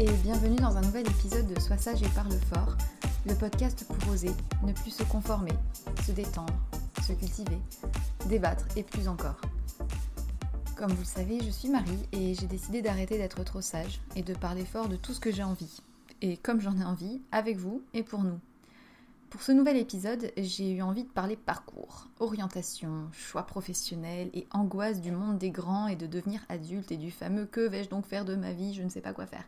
Et bienvenue dans un nouvel épisode de Sois sage et parle fort, le podcast pour oser, ne plus se conformer, se détendre, se cultiver, débattre et plus encore. Comme vous le savez, je suis Marie et j'ai décidé d'arrêter d'être trop sage et de parler fort de tout ce que j'ai envie. Et comme j'en ai envie, avec vous et pour nous. Pour ce nouvel épisode, j'ai eu envie de parler parcours, orientation, choix professionnel et angoisse du monde des grands et de devenir adulte et du fameux que vais-je donc faire de ma vie, je ne sais pas quoi faire.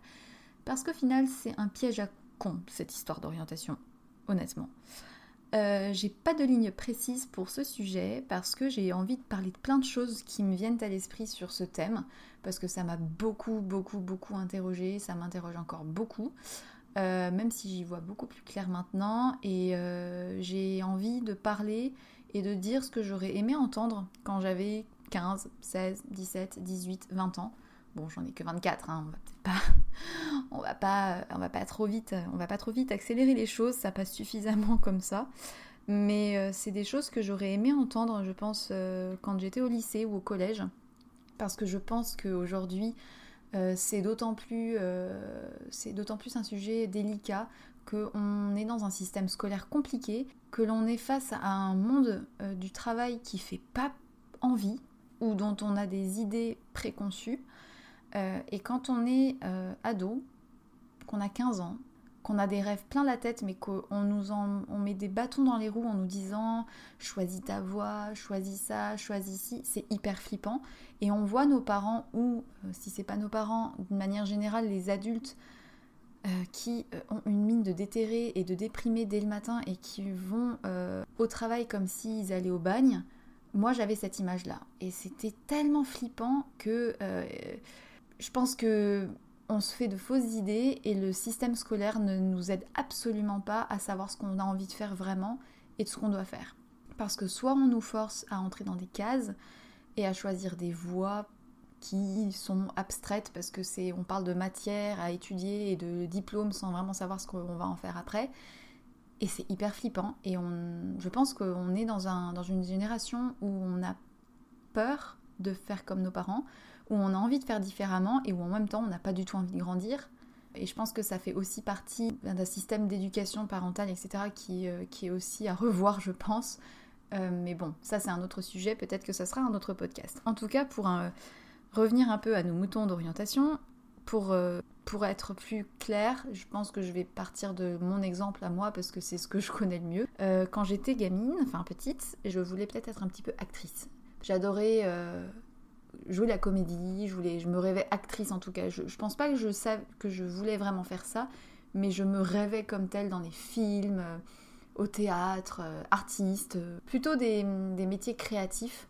Parce qu'au final, c'est un piège à con, cette histoire d'orientation, honnêtement. Euh, j'ai pas de ligne précise pour ce sujet parce que j'ai envie de parler de plein de choses qui me viennent à l'esprit sur ce thème parce que ça m'a beaucoup, beaucoup, beaucoup interrogé, ça m'interroge encore beaucoup. Euh, même si j'y vois beaucoup plus clair maintenant, et euh, j'ai envie de parler et de dire ce que j'aurais aimé entendre quand j'avais 15, 16, 17, 18, 20 ans. Bon, j'en ai que 24, hein, on va va pas, va trop vite, on va pas trop vite accélérer les choses, ça passe suffisamment comme ça. Mais euh, c'est des choses que j'aurais aimé entendre, je pense, quand j'étais au lycée ou au collège, parce que je pense qu'aujourd'hui, euh, c'est d'autant plus, euh, plus un sujet délicat qu'on est dans un système scolaire compliqué, que l'on est face à un monde euh, du travail qui fait pas envie ou dont on a des idées préconçues. Et quand on est ado, qu'on a 15 ans, qu'on a des rêves plein la tête, mais qu'on nous on met des bâtons dans les roues en nous disant choisis ta voie, choisis ça, choisis ci, c'est hyper flippant. Et on voit nos parents ou, euh, si c'est pas nos parents, d'une manière générale, les adultes euh, qui euh, ont une mine de déterré et de déprimés dès le matin et qui vont au travail comme s'ils allaient au bagne. Moi, j'avais cette image-là. Et c'était tellement flippant que je pense que on se fait de fausses idées et le système scolaire ne nous aide absolument pas à savoir ce qu'on a envie de faire vraiment et de ce qu'on doit faire. Parce que soit on nous force à entrer dans des cases et à choisir des voies qui sont abstraites parce que c'est on parle de matière à étudier et de diplômes sans vraiment savoir ce qu'on va en faire après. Et c'est hyper flippant et on, je pense qu'on est dans, un, dans une génération où on a peur de faire comme nos parents, où on a envie de faire différemment et où en même temps on n'a pas du tout envie de grandir. Et je pense que ça fait aussi partie d'un système d'éducation parentale, etc., qui, euh, qui, est aussi à revoir, je pense. Euh, mais bon, ça c'est un autre sujet, peut-être que ça sera un autre podcast. En tout cas, pour revenir un peu à nos moutons d'orientation, pour, euh, pour être plus clair, je pense que je vais partir de mon exemple à moi parce que c'est ce que je connais le mieux. quand j'étais gamine, enfin petite, je voulais peut-être être un petit peu actrice. J'adorais jouer la comédie, je, voulais, je me rêvais actrice en tout cas. Je, je pense pas que je savais que je voulais vraiment faire ça, mais je me rêvais comme telle dans les films, euh, au théâtre, euh, artiste, euh, plutôt des, métiers créatifs,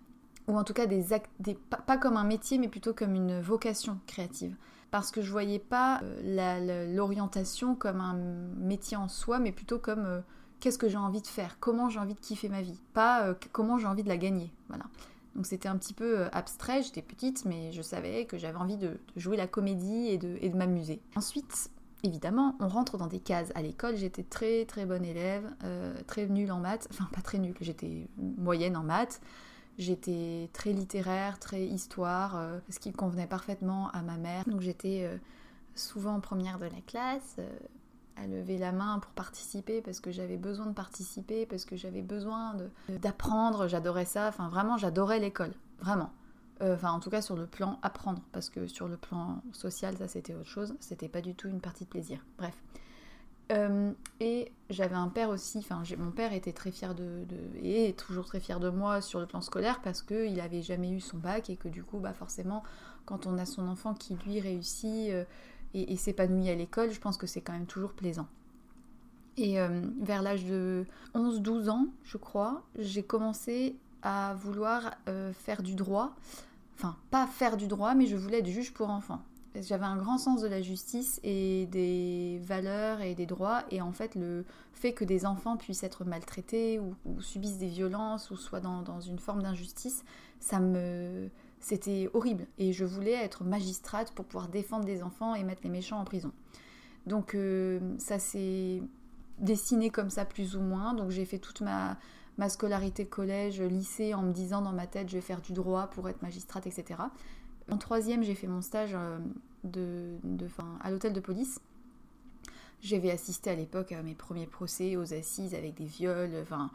ou en tout cas des, des pas, comme un métier, mais plutôt comme une vocation créative. Parce que je voyais pas l'orientation comme un métier en soi, mais plutôt comme qu'est-ce que j'ai envie de faire, comment j'ai envie de kiffer ma vie, pas comment j'ai envie de la gagner. Voilà. Donc c'était un petit peu euh, abstrait, j'étais petite, mais je savais que j'avais envie de, jouer la comédie et de, m'amuser. Ensuite, évidemment, on rentre dans des cases. À l'école, j'étais très très bonne élève, euh, très nulle en maths, enfin pas très nulle, j'étais moyenne en maths. J'étais très littéraire, très histoire, euh, ce qui convenait parfaitement à ma mère. Donc j'étais souvent première de la classe, à lever la main pour participer parce que j'avais besoin de participer, parce que j'avais besoin d'apprendre, j'adorais ça, enfin vraiment j'adorais l'école, vraiment. Euh, enfin en tout cas sur le plan apprendre, parce que sur le plan social ça c'était autre chose, c'était pas du tout une partie de plaisir, bref. Euh, et j'avais un père aussi, enfin mon père était très fier de, et est toujours très fier de moi sur le plan scolaire parce qu'il avait jamais eu son bac et que du coup bah forcément quand on a son enfant qui lui réussit euh, et, s'épanouit à l'école, je pense que c'est quand même toujours plaisant. Et euh, vers l'âge de 11-12 ans, je crois, j'ai commencé à vouloir euh, faire du droit. Enfin, pas faire du droit, mais je voulais être juge pour enfants. J'avais un grand sens de la justice et des valeurs et des droits. Et en fait, le fait que des enfants puissent être maltraités ou, subissent des violences ou soient dans, dans une forme d'injustice, ça me, c'était horrible. Et je voulais être magistrate pour pouvoir défendre des enfants et mettre les méchants en prison. Donc euh, ça s'est dessiné comme ça plus ou moins. Donc j'ai fait toute ma, ma scolarité collège, lycée en me disant dans ma tête je vais faire du droit pour être magistrate, etc. En troisième, j'ai fait mon stage euh, de, de, à l'hôtel de police. J'avais assisté à l'époque à mes premiers procès aux assises avec des viols. Enfin,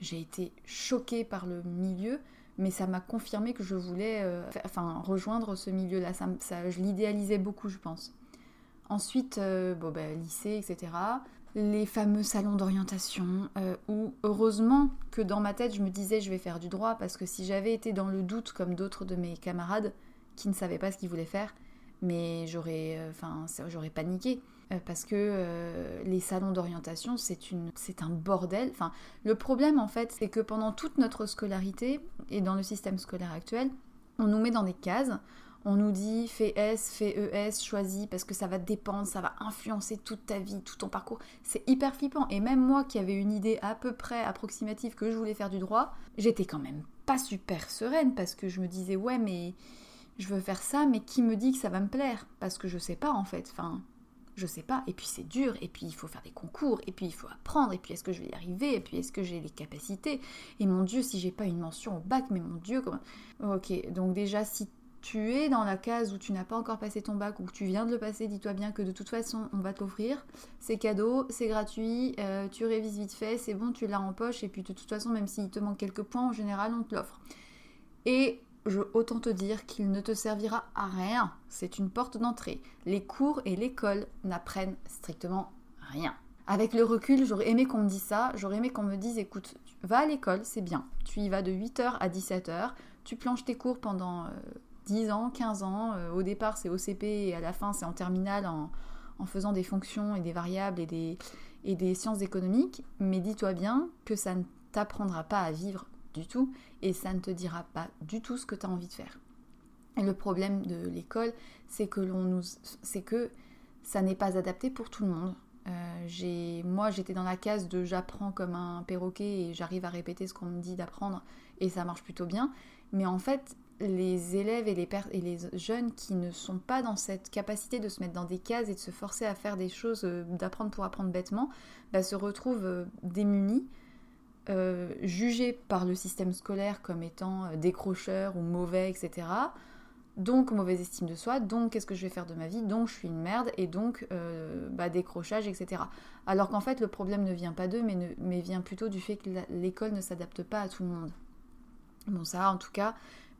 j'ai été choquée par le milieu mais ça m'a confirmé que je voulais euh, enfin, rejoindre ce milieu-là. Ça, je l'idéalisais beaucoup, je pense. Ensuite, euh, bon, ben, lycée, etc. Les fameux salons d'orientation, euh, où heureusement que dans ma tête, je me disais je vais faire du droit, parce que si j'avais été dans le doute comme d'autres de mes camarades qui ne savaient pas ce qu'ils voulaient faire, mais j'aurais enfin, j'aurais paniqué. Euh, parce que euh, les salons d'orientation, c'est un bordel. Enfin, le problème en fait, c'est que pendant toute notre scolarité et dans le système scolaire actuel, on nous met dans des cases. On nous dit fais S, fais ES, choisis parce que ça va dépendre, ça va influencer toute ta vie, tout ton parcours. C'est hyper flippant. Et même moi qui avais une idée à peu près approximative que je voulais faire du droit, j'étais quand même pas super sereine parce que je me disais ouais mais je veux faire ça, mais qui me dit que ça va me plaire? Parce que je sais pas en fait. Enfin, je sais pas, et puis c'est dur, et puis il faut faire des concours, et puis il faut apprendre, et puis est-ce que je vais y arriver, et puis est-ce que j'ai les capacités, et mon Dieu, si j'ai pas une mention au bac, mais mon Dieu, comment... Ok, donc déjà, si tu es dans la case où tu n'as pas encore passé ton bac ou que tu viens de le passer, dis-toi bien que de toute façon, on va te l'offrir. C'est cadeau, c'est gratuit, euh, tu révises vite fait, c'est bon, tu l'as en poche, et puis de toute façon, même s'il te manque quelques points, en général, on te l'offre. Et autant te dire qu'il ne te servira à rien. C'est une porte d'entrée. Les cours et l'école n'apprennent strictement rien. Avec le recul, j'aurais aimé qu'on me dise ça, j'aurais aimé qu'on me dise écoute, va à l'école, c'est bien. Tu y vas de 8h à 17h, tu planches tes cours pendant 10 euh, ans, 15 ans. Euh, au départ, c'est OCP et à la fin, c'est en terminale en, faisant des fonctions et des variables et des sciences économiques. Mais dis-toi bien que ça ne t'apprendra pas à vivre du tout et ça ne te dira pas du tout ce que tu as envie de faire. Et le problème de l'école, c'est que l'on nous, c'est que ça n'est pas adapté pour tout le monde. Euh, moi, j'étais dans la case de j'apprends comme un perroquet et j'arrive à répéter ce qu'on me dit d'apprendre et ça marche plutôt bien. Mais en fait, les élèves et les, et les jeunes qui ne sont pas dans cette capacité de se mettre dans des cases et de se forcer à faire des choses, euh, d'apprendre pour apprendre bêtement, bah, se retrouvent euh, démunis, jugés par le système scolaire comme étant décrocheurs ou mauvais, etc donc mauvaise estime de soi, donc qu'est-ce que je vais faire de ma vie, donc je suis une merde, et donc euh, bah, décrochage, etc. Alors qu'en fait le problème ne vient pas d'eux, mais, mais vient plutôt du fait que l'école ne s'adapte pas à tout le monde. Bon ça en tout cas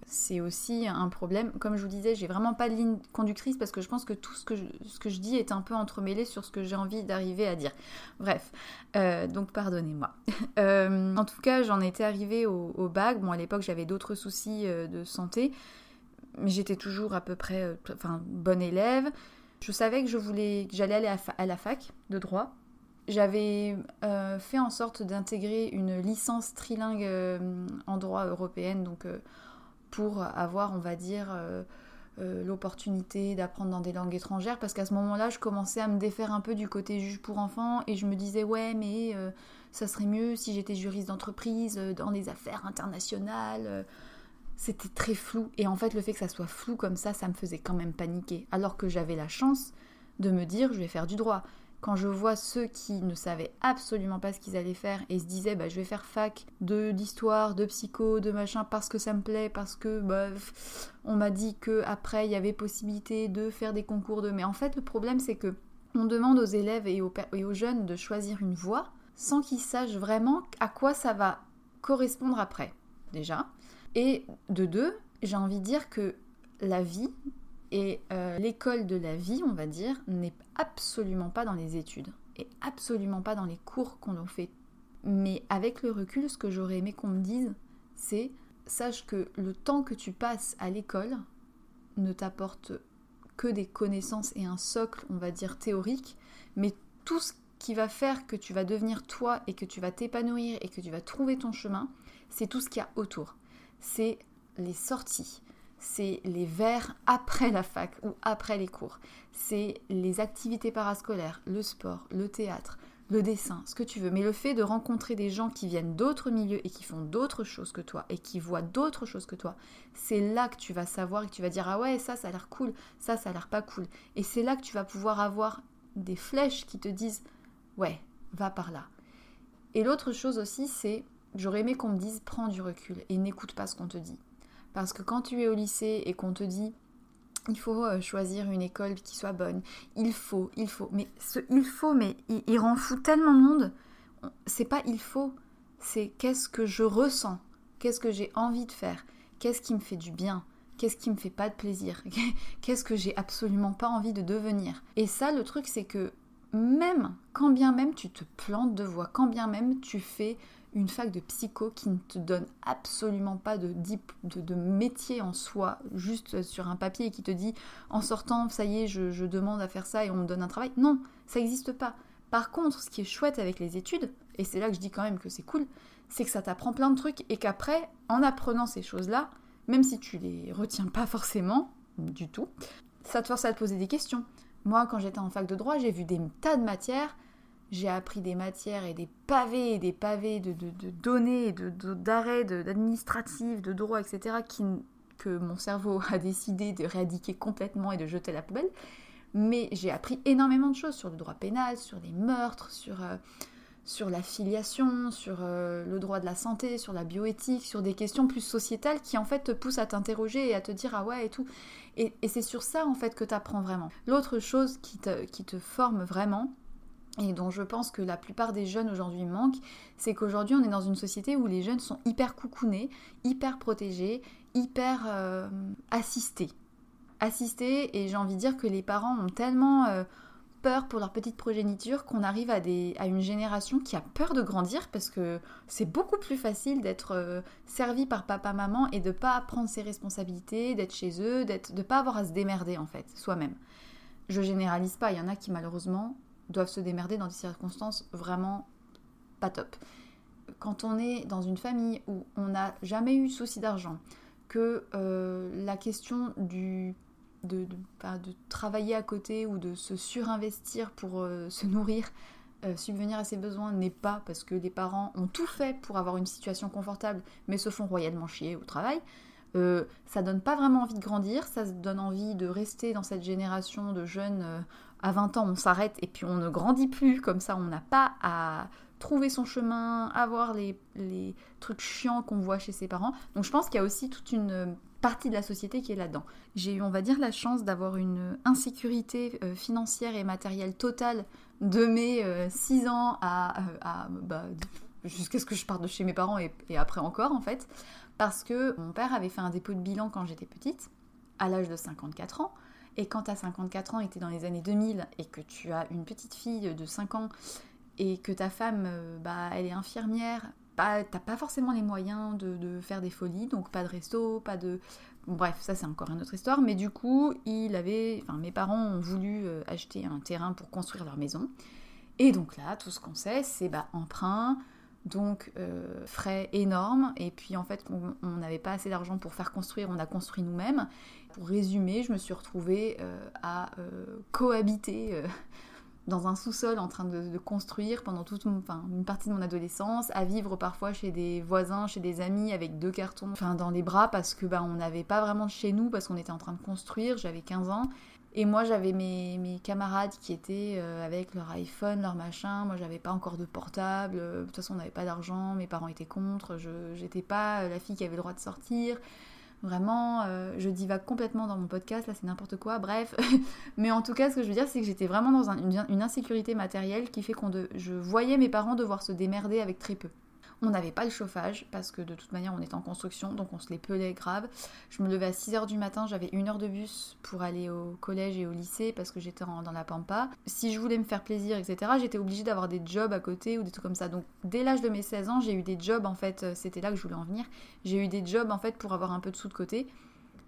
c'est aussi un problème. Comme je vous disais, j'ai vraiment pas de ligne conductrice parce que je pense que tout ce que je, ce que je dis est un peu entremêlé sur ce que j'ai envie d'arriver à dire. Bref, euh, donc pardonnez-moi. Euh, en tout cas, j'en étais arrivée au, au bac. Bon, à l'époque, j'avais d'autres soucis de santé mais j'étais toujours à peu près euh, enfin, bonne élève. Je savais que je voulais, que j'allais aller à, la fac de droit. J'avais euh, fait en sorte d'intégrer une licence trilingue euh, en droit européenne, donc pour avoir, on va dire, l'opportunité d'apprendre dans des langues étrangères, parce qu'à ce moment-là, je commençais à me défaire un peu du côté juge pour enfants, et je me disais, ouais, mais ça serait mieux si j'étais juriste d'entreprise dans les affaires internationales c'était très flou. Et en fait, le fait que ça soit flou comme ça, ça me faisait quand même paniquer. Alors que j'avais la chance de me dire, je vais faire du droit. Quand je vois ceux qui ne savaient absolument pas ce qu'ils allaient faire et se disaient, bah, je vais faire fac de d'histoire, de psycho, de machin, parce que ça me plaît, parce que bah, on m'a dit que après il y avait possibilité de faire des concours de. Mais en fait, le problème, c'est que on demande aux élèves et aux, et aux jeunes de choisir une voie sans qu'ils sachent vraiment à quoi ça va correspondre après. Déjà. Et de deux, j'ai envie de dire que la vie et euh, l'école de la vie, on va dire, n'est absolument pas dans les études et absolument pas dans les cours qu'on en fait. Mais avec le recul, ce que j'aurais aimé qu'on me dise, c'est sache que le temps que tu passes à l'école ne t'apporte que des connaissances et un socle, on va dire, théorique, mais tout ce qui va faire que tu vas devenir toi et que tu vas t'épanouir et que tu vas trouver ton chemin, c'est tout ce qu'il y a autour c'est les sorties, c'est les vers après la fac ou après les cours, c'est les activités parascolaires, le sport, le théâtre, le dessin, ce que tu veux. Mais le fait de rencontrer des gens qui viennent d'autres milieux et qui font d'autres choses que toi et qui voient d'autres choses que toi, c'est là que tu vas savoir et que tu vas dire ah ouais ça ça a l'air cool, ça ça a l'air pas cool. Et c'est là que tu vas pouvoir avoir des flèches qui te disent ouais va par là. Et l'autre chose aussi c'est J'aurais aimé qu'on me dise prends du recul et n'écoute pas ce qu'on te dit. Parce que quand tu es au lycée et qu'on te dit il faut euh, choisir une école qui soit bonne, il faut, il faut, mais ce il faut, mais il, rend fou tellement de monde. C'est pas il faut, c'est qu'est-ce que je ressens, qu'est-ce que j'ai envie de faire, qu'est-ce qui me fait du bien, qu'est-ce qui me fait pas de plaisir, qu'est-ce que j'ai absolument pas envie de devenir. Et ça, le truc, c'est que même, quand bien même tu te plantes de voix, quand bien même tu fais une fac de psycho qui ne te donne absolument pas de, de, métier en soi, juste sur un papier et qui te dit en sortant, ça y est, je, demande à faire ça et on me donne un travail. Non, ça n'existe pas. Par contre, ce qui est chouette avec les études, et c'est là que je dis quand même que c'est cool, c'est que ça t'apprend plein de trucs et qu'après, en apprenant ces choses-là, même si tu les retiens pas forcément du tout, ça te force à te poser des questions. Moi, quand j'étais en fac de droit, j'ai vu des tas de matières j'ai appris des matières et des pavés et des pavés de, données, d'arrêts, de, d'administratifs, de, droits, etc., que mon cerveau a décidé de réadiquer complètement et de jeter à la poubelle. Mais j'ai appris énormément de choses sur le droit pénal, sur les meurtres, sur, euh, sur la filiation, sur euh, le droit de la santé, sur la bioéthique, sur des questions plus sociétales qui en fait te poussent à t'interroger et à te dire ah ouais et tout. Et, c'est sur ça en fait que tu apprends vraiment. L'autre chose qui te, qui te forme vraiment, et dont je pense que la plupart des jeunes aujourd'hui manquent, c'est qu'aujourd'hui on est dans une société où les jeunes sont hyper coucounés, hyper protégés, hyper euh, assistés. Assistés, et j'ai envie de dire que les parents ont tellement euh, peur pour leur petite progéniture qu'on arrive à, des, à une génération qui a peur de grandir parce que c'est beaucoup plus facile d'être euh, servi par papa-maman et de pas prendre ses responsabilités, d'être chez eux, d'être, de pas avoir à se démerder en fait, soi-même. Je généralise pas, il y en a qui malheureusement doivent se démerder dans des circonstances vraiment pas top. Quand on est dans une famille où on n'a jamais eu souci d'argent, que euh, la question du de, de, travailler à côté ou de se surinvestir pour euh, se nourrir, euh, subvenir à ses besoins n'est pas parce que les parents ont tout fait pour avoir une situation confortable mais se font royalement chier au travail. Euh, ça donne pas vraiment envie de grandir, ça donne envie de rester dans cette génération de jeunes. à 20 ans, on s'arrête et puis on ne grandit plus, comme ça on n'a pas à trouver son chemin, avoir les, les trucs chiants qu'on voit chez ses parents. Donc je pense qu'il y a aussi toute une partie de la société qui est là-dedans. J'ai eu, on va dire, la chance d'avoir une insécurité euh, financière et matérielle totale de mes 6 euh, ans à, euh, bah, jusqu'à ce que je parte de chez mes parents et, après encore en fait, parce que mon père avait fait un dépôt de bilan quand j'étais petite, à l'âge de 54 ans, et quand tu as 54 ans et dans les années 2000 et que tu as une petite fille de 5 ans et que ta femme, bah, elle est infirmière, t'as pas forcément les moyens de, faire des folies, donc pas de resto, pas de... Bref, ça c'est encore une autre histoire, mais du coup, il avait, enfin, mes parents ont voulu euh, acheter un terrain pour construire leur maison. Et donc là, tout ce qu'on sait, c'est bah, emprunt, donc euh, frais énormes, et puis en fait, on n'avait pas assez d'argent pour faire construire, on a construit nous-mêmes. Pour résumer, je me suis retrouvée euh, à cohabiter dans un sous-sol en train de, construire pendant toute enfin, une partie de mon adolescence, à vivre parfois chez des voisins, chez des amis avec deux cartons enfin, dans les bras parce que bah, on n'avait pas vraiment de chez nous parce qu'on était en train de construire, j'avais 15 ans. Et moi j'avais mes, camarades qui étaient euh, avec leur iPhone, leur machin, moi j'avais pas encore de portable, de toute façon on n'avait pas d'argent, mes parents étaient contre, je j'étais pas la fille qui avait le droit de sortir. Vraiment, euh, je divague complètement dans mon podcast, là c'est n'importe quoi, bref. Mais en tout cas, ce que je veux dire, c'est que j'étais vraiment dans une, insécurité matérielle qui fait qu'on je voyais mes parents devoir se démerder avec très peu. On n'avait pas le chauffage parce que de toute manière on était en construction donc on se les pelait grave. Je me levais à 6h du matin, j'avais une heure de bus pour aller au collège et au lycée parce que j'étais dans la pampa. Si je voulais me faire plaisir, etc., j'étais obligée d'avoir des jobs à côté ou des trucs comme ça. Donc dès l'âge de mes 16 ans, j'ai eu des jobs en fait, euh, c'était là que je voulais en venir. J'ai eu des jobs en fait pour avoir un peu de sous de côté.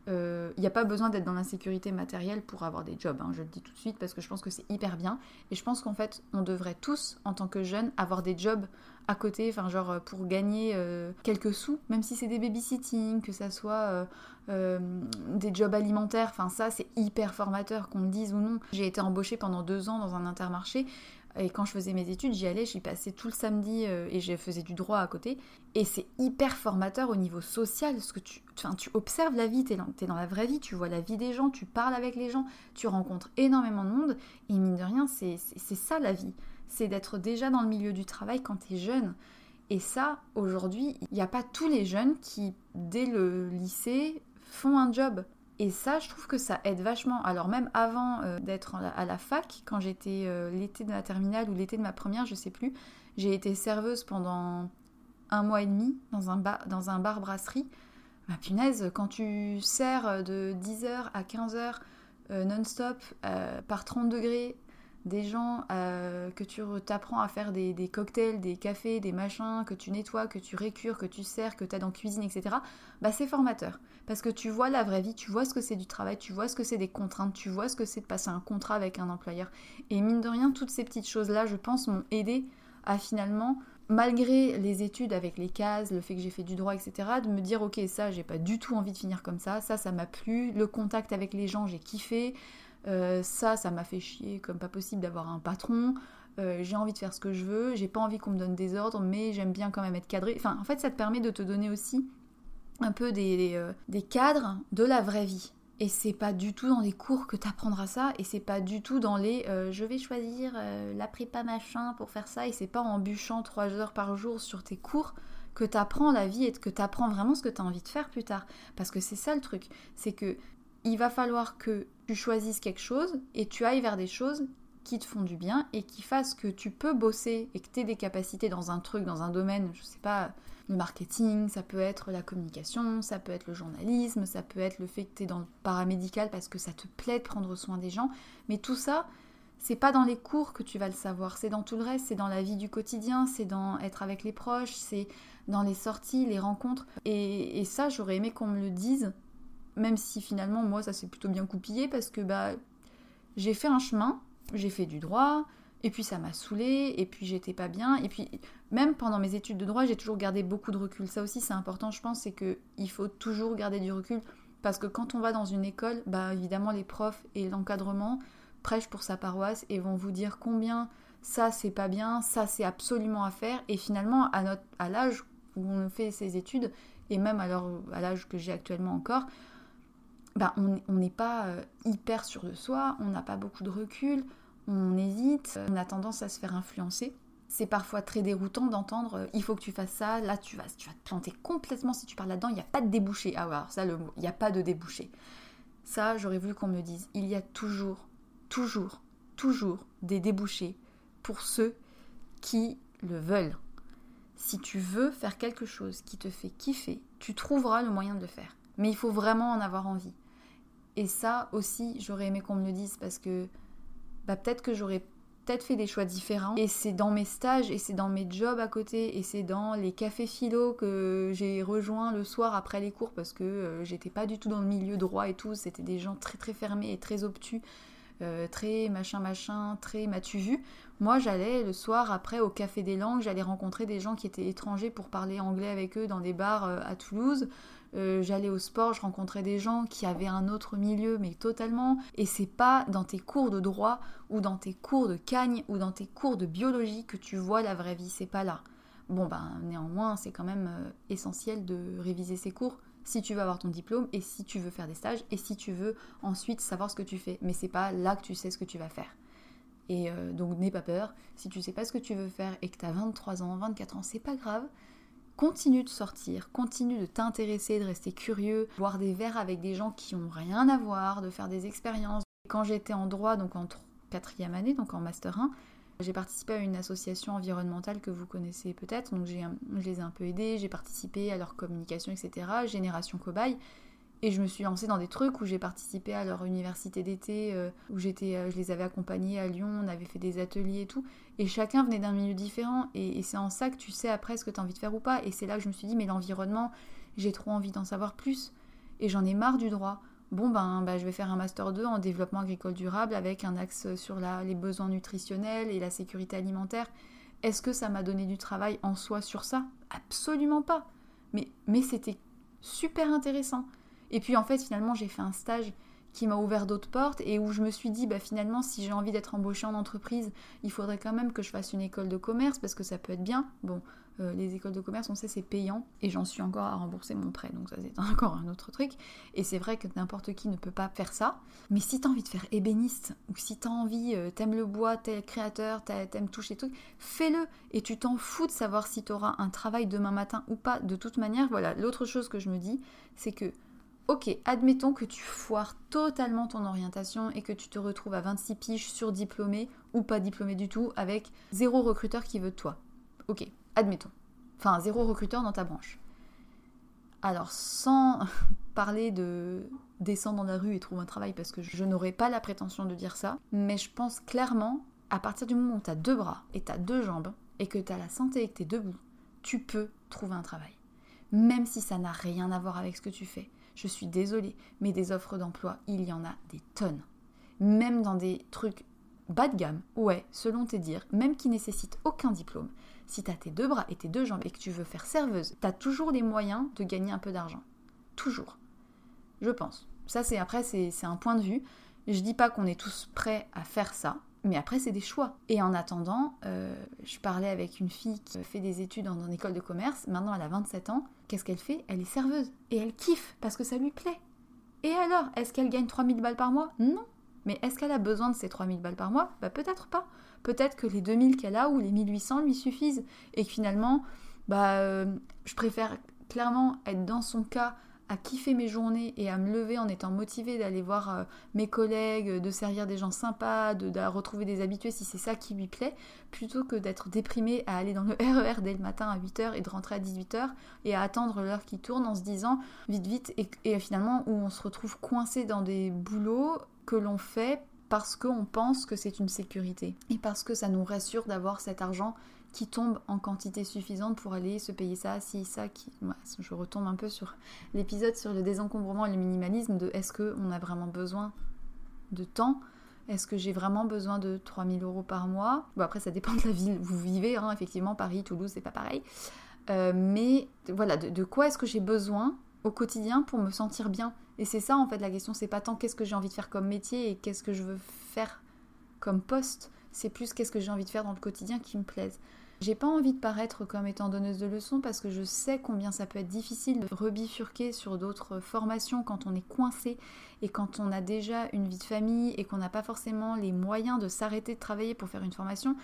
Il euh, n'y a pas besoin d'être dans l'insécurité matérielle pour avoir des jobs, hein, je le dis tout de suite parce que je pense que c'est hyper bien. Et je pense qu'en fait, on devrait tous, en tant que jeunes, avoir des jobs à côté, enfin genre euh, pour gagner euh, quelques sous, même si c'est des babysitting, que ça soit des jobs alimentaires, enfin ça c'est hyper formateur qu'on le dise ou non. J'ai été embauchée pendant deux ans dans un intermarché et quand je faisais mes études, j'y allais, j'y passais tout le samedi euh, et je faisais du droit à côté. Et c'est hyper formateur au niveau social, parce que tu, tu observes la vie, tu es, dans la vraie vie, tu vois la vie des gens, tu parles avec les gens, tu rencontres énormément de monde. Et mine de rien, c'est ça la vie. C'est d'être déjà dans le milieu du travail quand tu es jeune. Et ça, aujourd'hui, il n'y a pas tous les jeunes qui, dès le lycée, font un job. Et ça, je trouve que ça aide vachement. Alors même avant euh, d'être à la fac, quand j'étais euh, l'été de ma terminale ou l'été de ma première, je sais plus, j'ai été serveuse pendant un mois et demi dans un, bar, dans un bar brasserie. Ma punaise, quand tu sers de 10h à 15h euh, non-stop par 30 degrés des gens euh, que tu t'apprends à faire des, cocktails, des cafés, des machins, que tu nettoies, que tu récures, que tu sers, que tu as dans cuisine, etc., bah c'est formateur. Parce que tu vois la vraie vie, tu vois ce que c'est du travail, tu vois ce que c'est des contraintes, tu vois ce que c'est de passer un contrat avec un employeur. Et mine de rien, toutes ces petites choses-là, je pense, m'ont aidé à finalement, malgré les études avec les cases, le fait que j'ai fait du droit, etc., de me dire, ok, ça, j'ai pas du tout envie de finir comme ça, ça, ça m'a plu, le contact avec les gens, j'ai kiffé, euh, ça, ça m'a fait chier comme pas possible d'avoir un patron. Euh, j'ai envie de faire ce que je veux, j'ai pas envie qu'on me donne des ordres, mais j'aime bien quand même être cadré. Enfin, en fait, ça te permet de te donner aussi un peu des, euh, des cadres de la vraie vie. Et c'est pas du tout dans les cours que tu apprendras ça, et c'est pas du tout dans les je vais choisir la prépa machin pour faire ça, et c'est pas en bûchant 3 heures par jour sur tes cours que tu apprends la vie et que tu apprends vraiment ce que tu as envie de faire plus tard. Parce que c'est ça le truc, c'est que il va falloir que tu choisisses quelque chose et tu ailles vers des choses qui te font du bien et qui fassent que tu peux bosser et que tu aies des capacités dans un truc, dans un domaine, je sais pas, le marketing, ça peut être la communication, ça peut être le journalisme, ça peut être le fait que tu es dans le paramédical parce que ça te plaît de prendre soin des gens, mais tout ça, c'est pas dans les cours que tu vas le savoir, c'est dans tout le reste, c'est dans la vie du quotidien, c'est dans être avec les proches, c'est dans les sorties, les rencontres. Et, ça, j'aurais aimé qu'on me le dise, même si finalement, moi, ça s'est plutôt bien coupillé parce que bah, j'ai fait un chemin, j'ai fait du droit, et puis ça m'a saoulé, et puis j'étais pas bien, et puis même pendant mes études de droit, j'ai toujours gardé beaucoup de recul. Ça aussi, c'est important, je pense, c'est qu'il faut toujours garder du recul parce que quand on va dans une école, bah évidemment, les profs et l'encadrement prêche pour sa paroisse et vont vous dire combien ça c'est pas bien, ça c'est absolument à faire. Et finalement, à, notre, à l'âge où on fait ses études, et même à l'âge que j'ai actuellement encore, bah, on n'est pas euh, hyper sûr de soi, on n'a pas beaucoup de recul, on hésite, on a tendance à se faire influencer. C'est parfois très déroutant d'entendre euh, il faut que tu fasses ça, là tu vas, tu vas te planter complètement si tu parles là-dedans, il n'y a pas de débouché. Ah ouais, ça le mot, il n'y a pas de débouché. Ça, j'aurais voulu qu'on me dise. Il y a toujours toujours, toujours des débouchés pour ceux qui le veulent. Si tu veux faire quelque chose qui te fait kiffer, tu trouveras le moyen de le faire. Mais il faut vraiment en avoir envie. Et ça aussi, j'aurais aimé qu'on me le dise parce que bah, peut-être que j'aurais peut-être fait des choix différents. Et c'est dans mes stages, et c'est dans mes jobs à côté, et c'est dans les cafés philo que j'ai rejoint le soir après les cours parce que euh, j'étais pas du tout dans le milieu droit et tout. C'était des gens très très fermés et très obtus euh, très machin machin, très m'as-tu vu Moi j'allais le soir après au Café des Langues, j'allais rencontrer des gens qui étaient étrangers pour parler anglais avec eux dans des bars euh, à Toulouse. Euh, j'allais au sport, je rencontrais des gens qui avaient un autre milieu, mais totalement. Et c'est pas dans tes cours de droit ou dans tes cours de cagne ou dans tes cours de biologie que tu vois la vraie vie, c'est pas là. Bon ben néanmoins, c'est quand même essentiel de réviser ses cours si tu veux avoir ton diplôme et si tu veux faire des stages et si tu veux ensuite savoir ce que tu fais. Mais c'est pas là que tu sais ce que tu vas faire. Et euh, donc n'aie pas peur. Si tu sais pas ce que tu veux faire et que tu as 23 ans, 24 ans, c'est pas grave. Continue de sortir, continue de t'intéresser, de rester curieux, boire des verres avec des gens qui ont rien à voir, de faire des expériences. Quand j'étais en droit, donc en quatrième année, donc en master 1, j'ai participé à une association environnementale que vous connaissez peut-être, donc je les ai un peu aidés, j'ai participé à leur communication, etc. Génération Cobaye. Et je me suis lancée dans des trucs où j'ai participé à leur université d'été, euh, où j'étais, euh, je les avais accompagnés à Lyon, on avait fait des ateliers et tout. Et chacun venait d'un milieu différent. Et, c'est en ça que tu sais après ce que tu as envie de faire ou pas. Et c'est là que je me suis dit, mais l'environnement, j'ai trop envie d'en savoir plus. Et j'en ai marre du droit bon ben, ben, je vais faire un master 2 en développement agricole durable avec un axe sur les besoins nutritionnels et la sécurité alimentaire. Est-ce que ça m'a donné du travail en soi sur ça? Absolument pas. Mais, mais c'était super intéressant. Et puis en fait finalement j'ai fait un stage qui m'a ouvert d'autres portes et où je me suis dit bah finalement si j'ai envie d'être embauchée en entreprise il faudrait quand même que je fasse une école de commerce parce que ça peut être bien bon euh, les écoles de commerce, on sait, c'est payant et j'en suis encore à rembourser mon prêt, donc ça c'est encore un autre truc. Et c'est vrai que n'importe qui ne peut pas faire ça. Mais si t'as envie de faire ébéniste ou si t'as envie, euh, t'aimes le bois, t'es créateur, t'aimes toucher tout, fais-le et tu t'en fous de savoir si t'auras un travail demain matin ou pas. De toute manière, voilà, l'autre chose que je me dis, c'est que Ok, admettons que tu foires totalement ton orientation et que tu te retrouves à 26 piges sur diplômé ou pas diplômé du tout avec zéro recruteur qui veut de toi. Ok, Admettons. Enfin, zéro recruteur dans ta branche. Alors, sans parler de descendre dans la rue et trouver un travail, parce que je n'aurais pas la prétention de dire ça, mais je pense clairement, à partir du moment où tu as deux bras et tu as deux jambes, et que tu as la santé et que tu es debout, tu peux trouver un travail. Même si ça n'a rien à voir avec ce que tu fais. Je suis désolée, mais des offres d'emploi, il y en a des tonnes. Même dans des trucs bas de gamme, ouais, selon tes dires, même qui nécessitent aucun diplôme, si tu as tes deux bras et tes deux jambes et que tu veux faire serveuse, tu as toujours les moyens de gagner un peu d'argent. Toujours. Je pense. Ça, c'est après, c'est un point de vue. Je dis pas qu'on est tous prêts à faire ça, mais après, c'est des choix. Et en attendant, euh, je parlais avec une fille qui fait des études dans une école de commerce. Maintenant, elle a 27 ans. Qu'est-ce qu'elle fait? Elle est serveuse. Et elle kiffe parce que ça lui plaît. Et alors, est-ce qu'elle gagne 3000 balles par mois? Non. Mais est-ce qu'elle a besoin de ces 3000 balles par mois? Bah peut-être pas. Peut-être que les 2000 qu'elle a ou les 1800 lui suffisent et que finalement, bah, euh, je préfère clairement être dans son cas à kiffer mes journées et à me lever en étant motivée d'aller voir euh, mes collègues, de servir des gens sympas, de, retrouver des habitués si c'est ça qui lui plaît, plutôt que d'être déprimée à aller dans le RER dès le matin à 8h et de rentrer à 18h et à attendre l'heure qui tourne en se disant vite vite et, et finalement où on se retrouve coincé dans des boulots que l'on fait parce qu'on pense que c'est une sécurité et parce que ça nous rassure d'avoir cet argent qui tombe en quantité suffisante pour aller se payer ça, si, ça, qui... je retombe un peu sur l'épisode sur le désencombrement et le minimalisme de est-ce qu'on a vraiment besoin de temps? Est-ce que j'ai vraiment besoin de 3000 euros par mois? Bon, après, ça dépend de la ville où vous vivez, hein. effectivement, Paris, Toulouse, c'est pas pareil. Euh, mais voilà, de, quoi est-ce que j'ai besoin au quotidien pour me sentir bien Et c'est ça, en fait, la question, c'est pas tant qu'est-ce que j'ai envie de faire comme métier et qu'est-ce que je veux faire comme poste, c'est plus qu'est-ce que j'ai envie de faire dans le quotidien qui me plaise. J'ai pas envie de paraître comme étant donneuse de leçons parce que je sais combien ça peut être difficile de rebifurquer sur d'autres formations quand on est coincé et quand on a déjà une vie de famille et qu'on n'a pas forcément les moyens de s'arrêter de travailler pour faire une formation.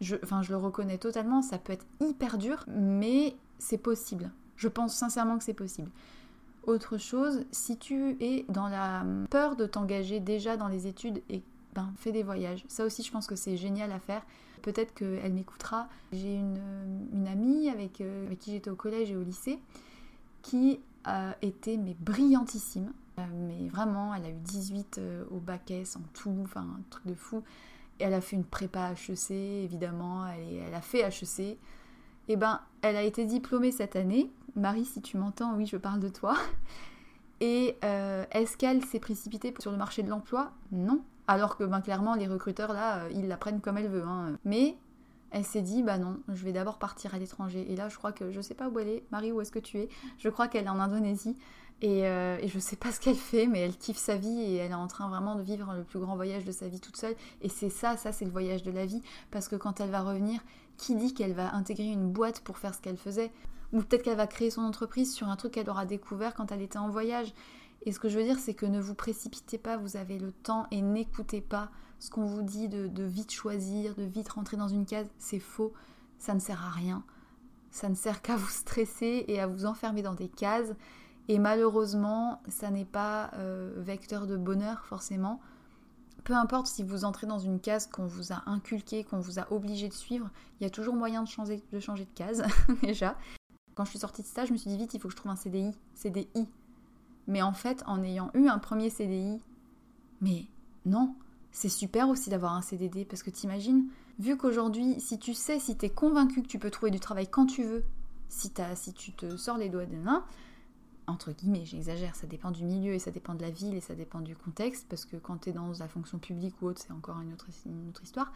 Je, enfin, je le reconnais totalement, ça peut être hyper dur, mais c'est possible. Je pense sincèrement que c'est possible. Autre chose, si tu es dans la peur de t'engager déjà dans les études et ben, fais des voyages. Ça aussi, je pense que c'est génial à faire peut-être qu'elle m'écoutera. J'ai une, une, amie avec, euh, avec qui j'étais au collège et au lycée qui a été mais brillantissime. Euh, mais vraiment, elle a eu 18 euh, au bac S en tout, enfin un truc de fou. Et elle a fait une prépa HEC, évidemment, elle, elle a fait HEC. Eh ben, elle a été diplômée cette année. Marie, si tu m'entends, oui, je parle de toi. Et est-ce qu'elle s'est précipitée sur le marché de l'emploi? Non. Alors que ben, clairement, les recruteurs, là, euh, ils la prennent comme elle veut. Hein. Mais elle s'est dit, bah non, je vais d'abord partir à l'étranger. Et là, je crois que, je sais pas où elle est. Marie, où est-ce que tu es? Je crois qu'elle est en Indonésie. Et, euh, et, je sais pas ce qu'elle fait, mais elle kiffe sa vie et elle est en train vraiment de vivre le plus grand voyage de sa vie toute seule. Et c'est ça, ça c'est le voyage de la vie. Parce que quand elle va revenir, qui dit qu'elle va intégrer une boîte pour faire ce qu'elle faisait Ou peut-être qu'elle va créer son entreprise sur un truc qu'elle aura découvert quand elle était en voyage. Et ce que je veux dire, c'est que ne vous précipitez pas, vous avez le temps et n'écoutez pas ce qu'on vous dit de, vite choisir, de vite rentrer dans une case. C'est faux, ça ne sert à rien. Ça ne sert qu'à vous stresser et à vous enfermer dans des cases. Et malheureusement, ça n'est pas euh, vecteur de bonheur forcément. Peu importe si vous entrez dans une case qu'on vous a inculquée, qu'on vous a obligé de suivre, il y a toujours moyen de changer de, case déjà. Quand je suis sortie de stage, je me suis dit vite, il faut que je trouve un CDI. CDI. Mais en fait, en ayant eu un premier CDI, mais non, c'est super aussi d'avoir un CDD parce que t'imagines, vu qu'aujourd'hui, si tu sais, si t'es convaincu que tu peux trouver du travail quand tu veux, si, si tu te sors les doigts des mains, entre guillemets, j'exagère, ça dépend du milieu et ça dépend de la ville et ça dépend du contexte, parce que quand tu es dans la fonction publique ou autre, c'est encore une autre, histoire.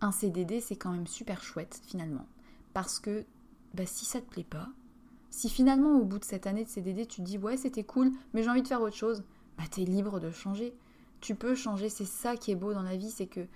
Un CDD, c'est quand même super chouette finalement, parce que bah, si ça te plaît pas, si finalement au bout de cette année de CDD tu te dis ouais c'était cool mais j'ai envie de faire autre chose, bah t'es libre de changer. Tu peux changer, c'est ça qui est beau dans la vie, c'est que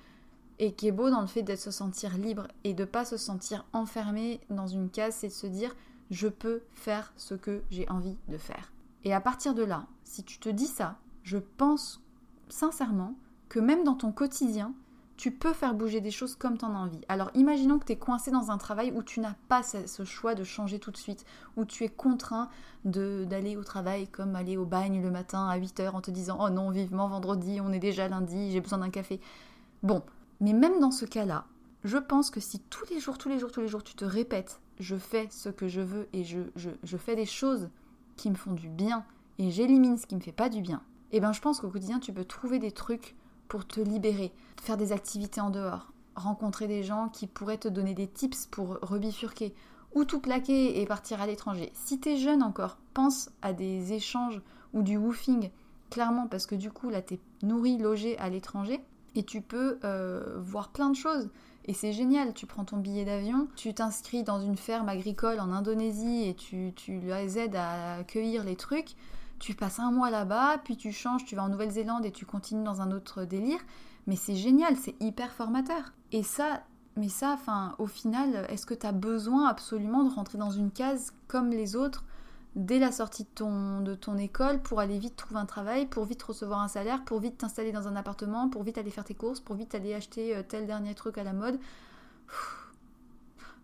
et qui est beau dans le fait d'être se sentir libre et de pas se sentir enfermé dans une case, c'est de se dire je peux faire ce que j'ai envie de faire. Et à partir de là, si tu te dis ça, je pense sincèrement que même dans ton quotidien, tu peux faire bouger des choses comme tu as envie. Alors imaginons que tu es coincé dans un travail où tu n'as pas ce choix de changer tout de suite, où tu es contraint d'aller au travail comme aller au bagne le matin à 8h en te disant Oh non, vivement vendredi, on est déjà lundi, j'ai besoin d'un café. Bon, mais même dans ce cas-là, je pense que si tous les jours, tous les jours, tous les jours, tu te répètes Je fais ce que je veux et je, je, fais des choses qui me font du bien et j'élimine ce qui me fait pas du bien, eh bien je pense qu'au quotidien, tu peux trouver des trucs pour te libérer, faire des activités en dehors, rencontrer des gens qui pourraient te donner des tips pour rebifurquer ou tout plaquer et partir à l'étranger. Si t'es jeune encore, pense à des échanges ou du woofing, clairement parce que du coup là t'es nourri, logé à l'étranger et tu peux euh, voir plein de choses. Et c'est génial, tu prends ton billet d'avion, tu t'inscris dans une ferme agricole en Indonésie et tu, tu les aides à cueillir les trucs tu passes un mois là-bas, puis tu changes, tu vas en Nouvelle-Zélande et tu continues dans un autre délire. Mais c'est génial, c'est hyper formateur. Et ça, mais ça, enfin, au final, est-ce que tu as besoin absolument de rentrer dans une case comme les autres dès la sortie de ton, de ton école pour aller vite trouver un travail, pour vite recevoir un salaire, pour vite t'installer dans un appartement, pour vite aller faire tes courses, pour vite aller acheter euh, tel dernier truc à la mode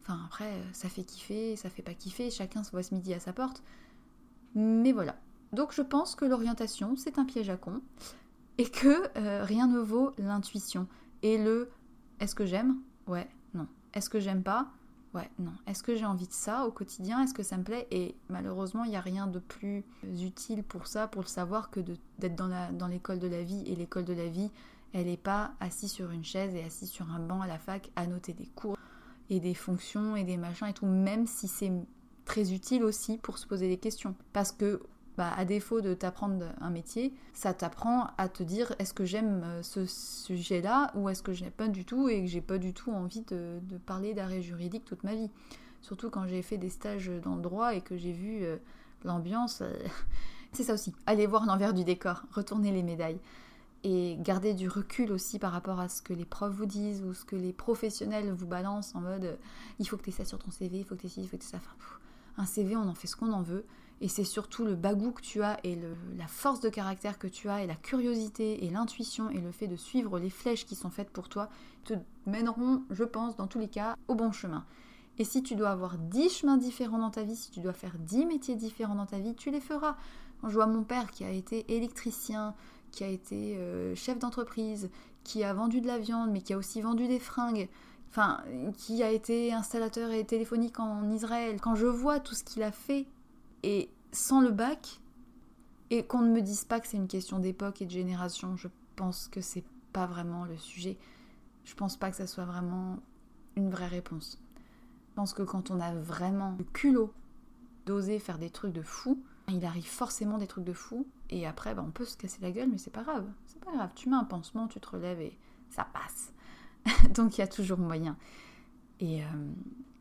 Enfin, après, ça fait kiffer, ça fait pas kiffer, chacun se voit ce midi à sa porte. Mais voilà, donc je pense que l'orientation, c'est un piège à con et que euh, rien ne vaut l'intuition. Et le est-ce que j'aime? Ouais, non. Est-ce que j'aime pas? Ouais, non. Est-ce que j'ai envie de ça au quotidien? Est-ce que ça me plaît? Et malheureusement, il n'y a rien de plus utile pour ça, pour le savoir, que d'être dans l'école de la vie. Et l'école de la vie, Elle n'est pas assise sur une chaise et assise sur un banc à la fac à noter des cours et des fonctions et des machins et tout, même si c'est très utile aussi pour se poser des questions. Parce que, bah, à défaut de t'apprendre un métier, ça t'apprend à te dire est-ce que j'aime euh, ce sujet-là ou est-ce que je n'ai pas du tout et que j'ai pas du tout envie de, parler d'arrêt juridique toute ma vie. Surtout quand j'ai fait des stages dans le droit et que j'ai vu euh, l'ambiance. Euh, c'est ça aussi. Allez voir l'envers du décor, retourner les médailles et garder du recul aussi par rapport à ce que les profs vous disent ou ce que les professionnels vous balancent en mode il faut que tu aies ça sur ton CV, il faut que tu aies ci, il faut que tu aies ça. Un CV, on en fait ce qu'on en veut. Et c'est surtout le bagou que tu as et la force de caractère que tu as et la curiosité et l'intuition et le fait de suivre les flèches qui sont faites pour toi te mèneront, je pense, dans tous les cas, au bon chemin. Et si tu dois avoir 10 chemins différents dans ta vie, si tu dois faire 10 métiers différents dans ta vie, tu les feras. Quand je vois mon père qui a été électricien, qui a été euh, chef d'entreprise, qui a vendu de la viande, mais qui a aussi vendu des fringues, enfin, qui a été installateur et téléphonique en Israël. Quand je vois tout ce qu'il a fait, et sans le bac, et qu'on ne me dise pas que c'est une question d'époque et de génération, je pense que c'est pas vraiment le sujet. Je pense pas que ça soit vraiment une vraie réponse. Je pense que quand on a vraiment le culot d'oser faire des trucs de fou, il arrive forcément des trucs de fou, et après, bah, on peut se casser la gueule, mais c'est pas grave. C'est pas grave. Tu mets un pansement, tu te relèves et ça passe. Donc il y a toujours moyen. Et, euh,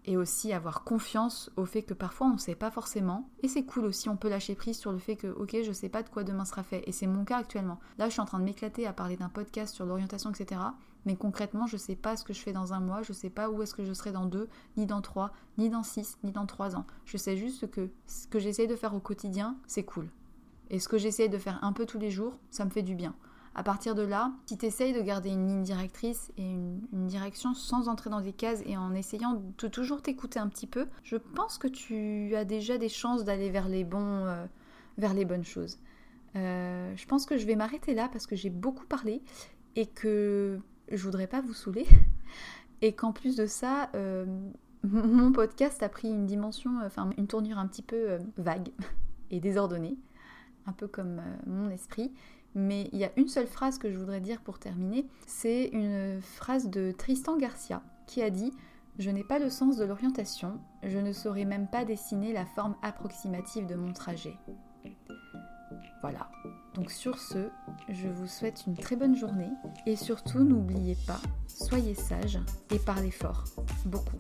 et aussi avoir confiance au fait que parfois on ne sait pas forcément. Et c'est cool aussi, on peut lâcher prise sur le fait que, ok, je sais pas de quoi demain sera fait. Et c'est mon cas actuellement. Là, je suis en train de m'éclater à parler d'un podcast sur l'orientation, etc. Mais concrètement, je sais pas ce que je fais dans un mois, je sais pas où est-ce que je serai dans deux, ni dans trois, ni dans six, ni dans trois ans. Je sais juste que ce que j'essaie de faire au quotidien, c'est cool. Et ce que j'essaie de faire un peu tous les jours, ça me fait du bien. À partir de là, si tu essayes de garder une ligne directrice et une, direction sans entrer dans des cases et en essayant de toujours t'écouter un petit peu, je pense que tu as déjà des chances d'aller vers les bons, euh, vers les bonnes choses. Euh, je pense que je vais m'arrêter là parce que j'ai beaucoup parlé et que je voudrais pas vous saouler. Et qu'en plus de ça, euh, mon podcast a pris une dimension, une tournure un petit peu vague et désordonnée, un peu comme mon esprit. Mais il y a une seule phrase que je voudrais dire pour terminer, c'est une phrase de Tristan Garcia qui a dit Je n'ai pas le sens de l'orientation, je ne saurais même pas dessiner la forme approximative de mon trajet. Voilà. Donc sur ce, je vous souhaite une très bonne journée et surtout n'oubliez pas, soyez sages et parlez fort, beaucoup.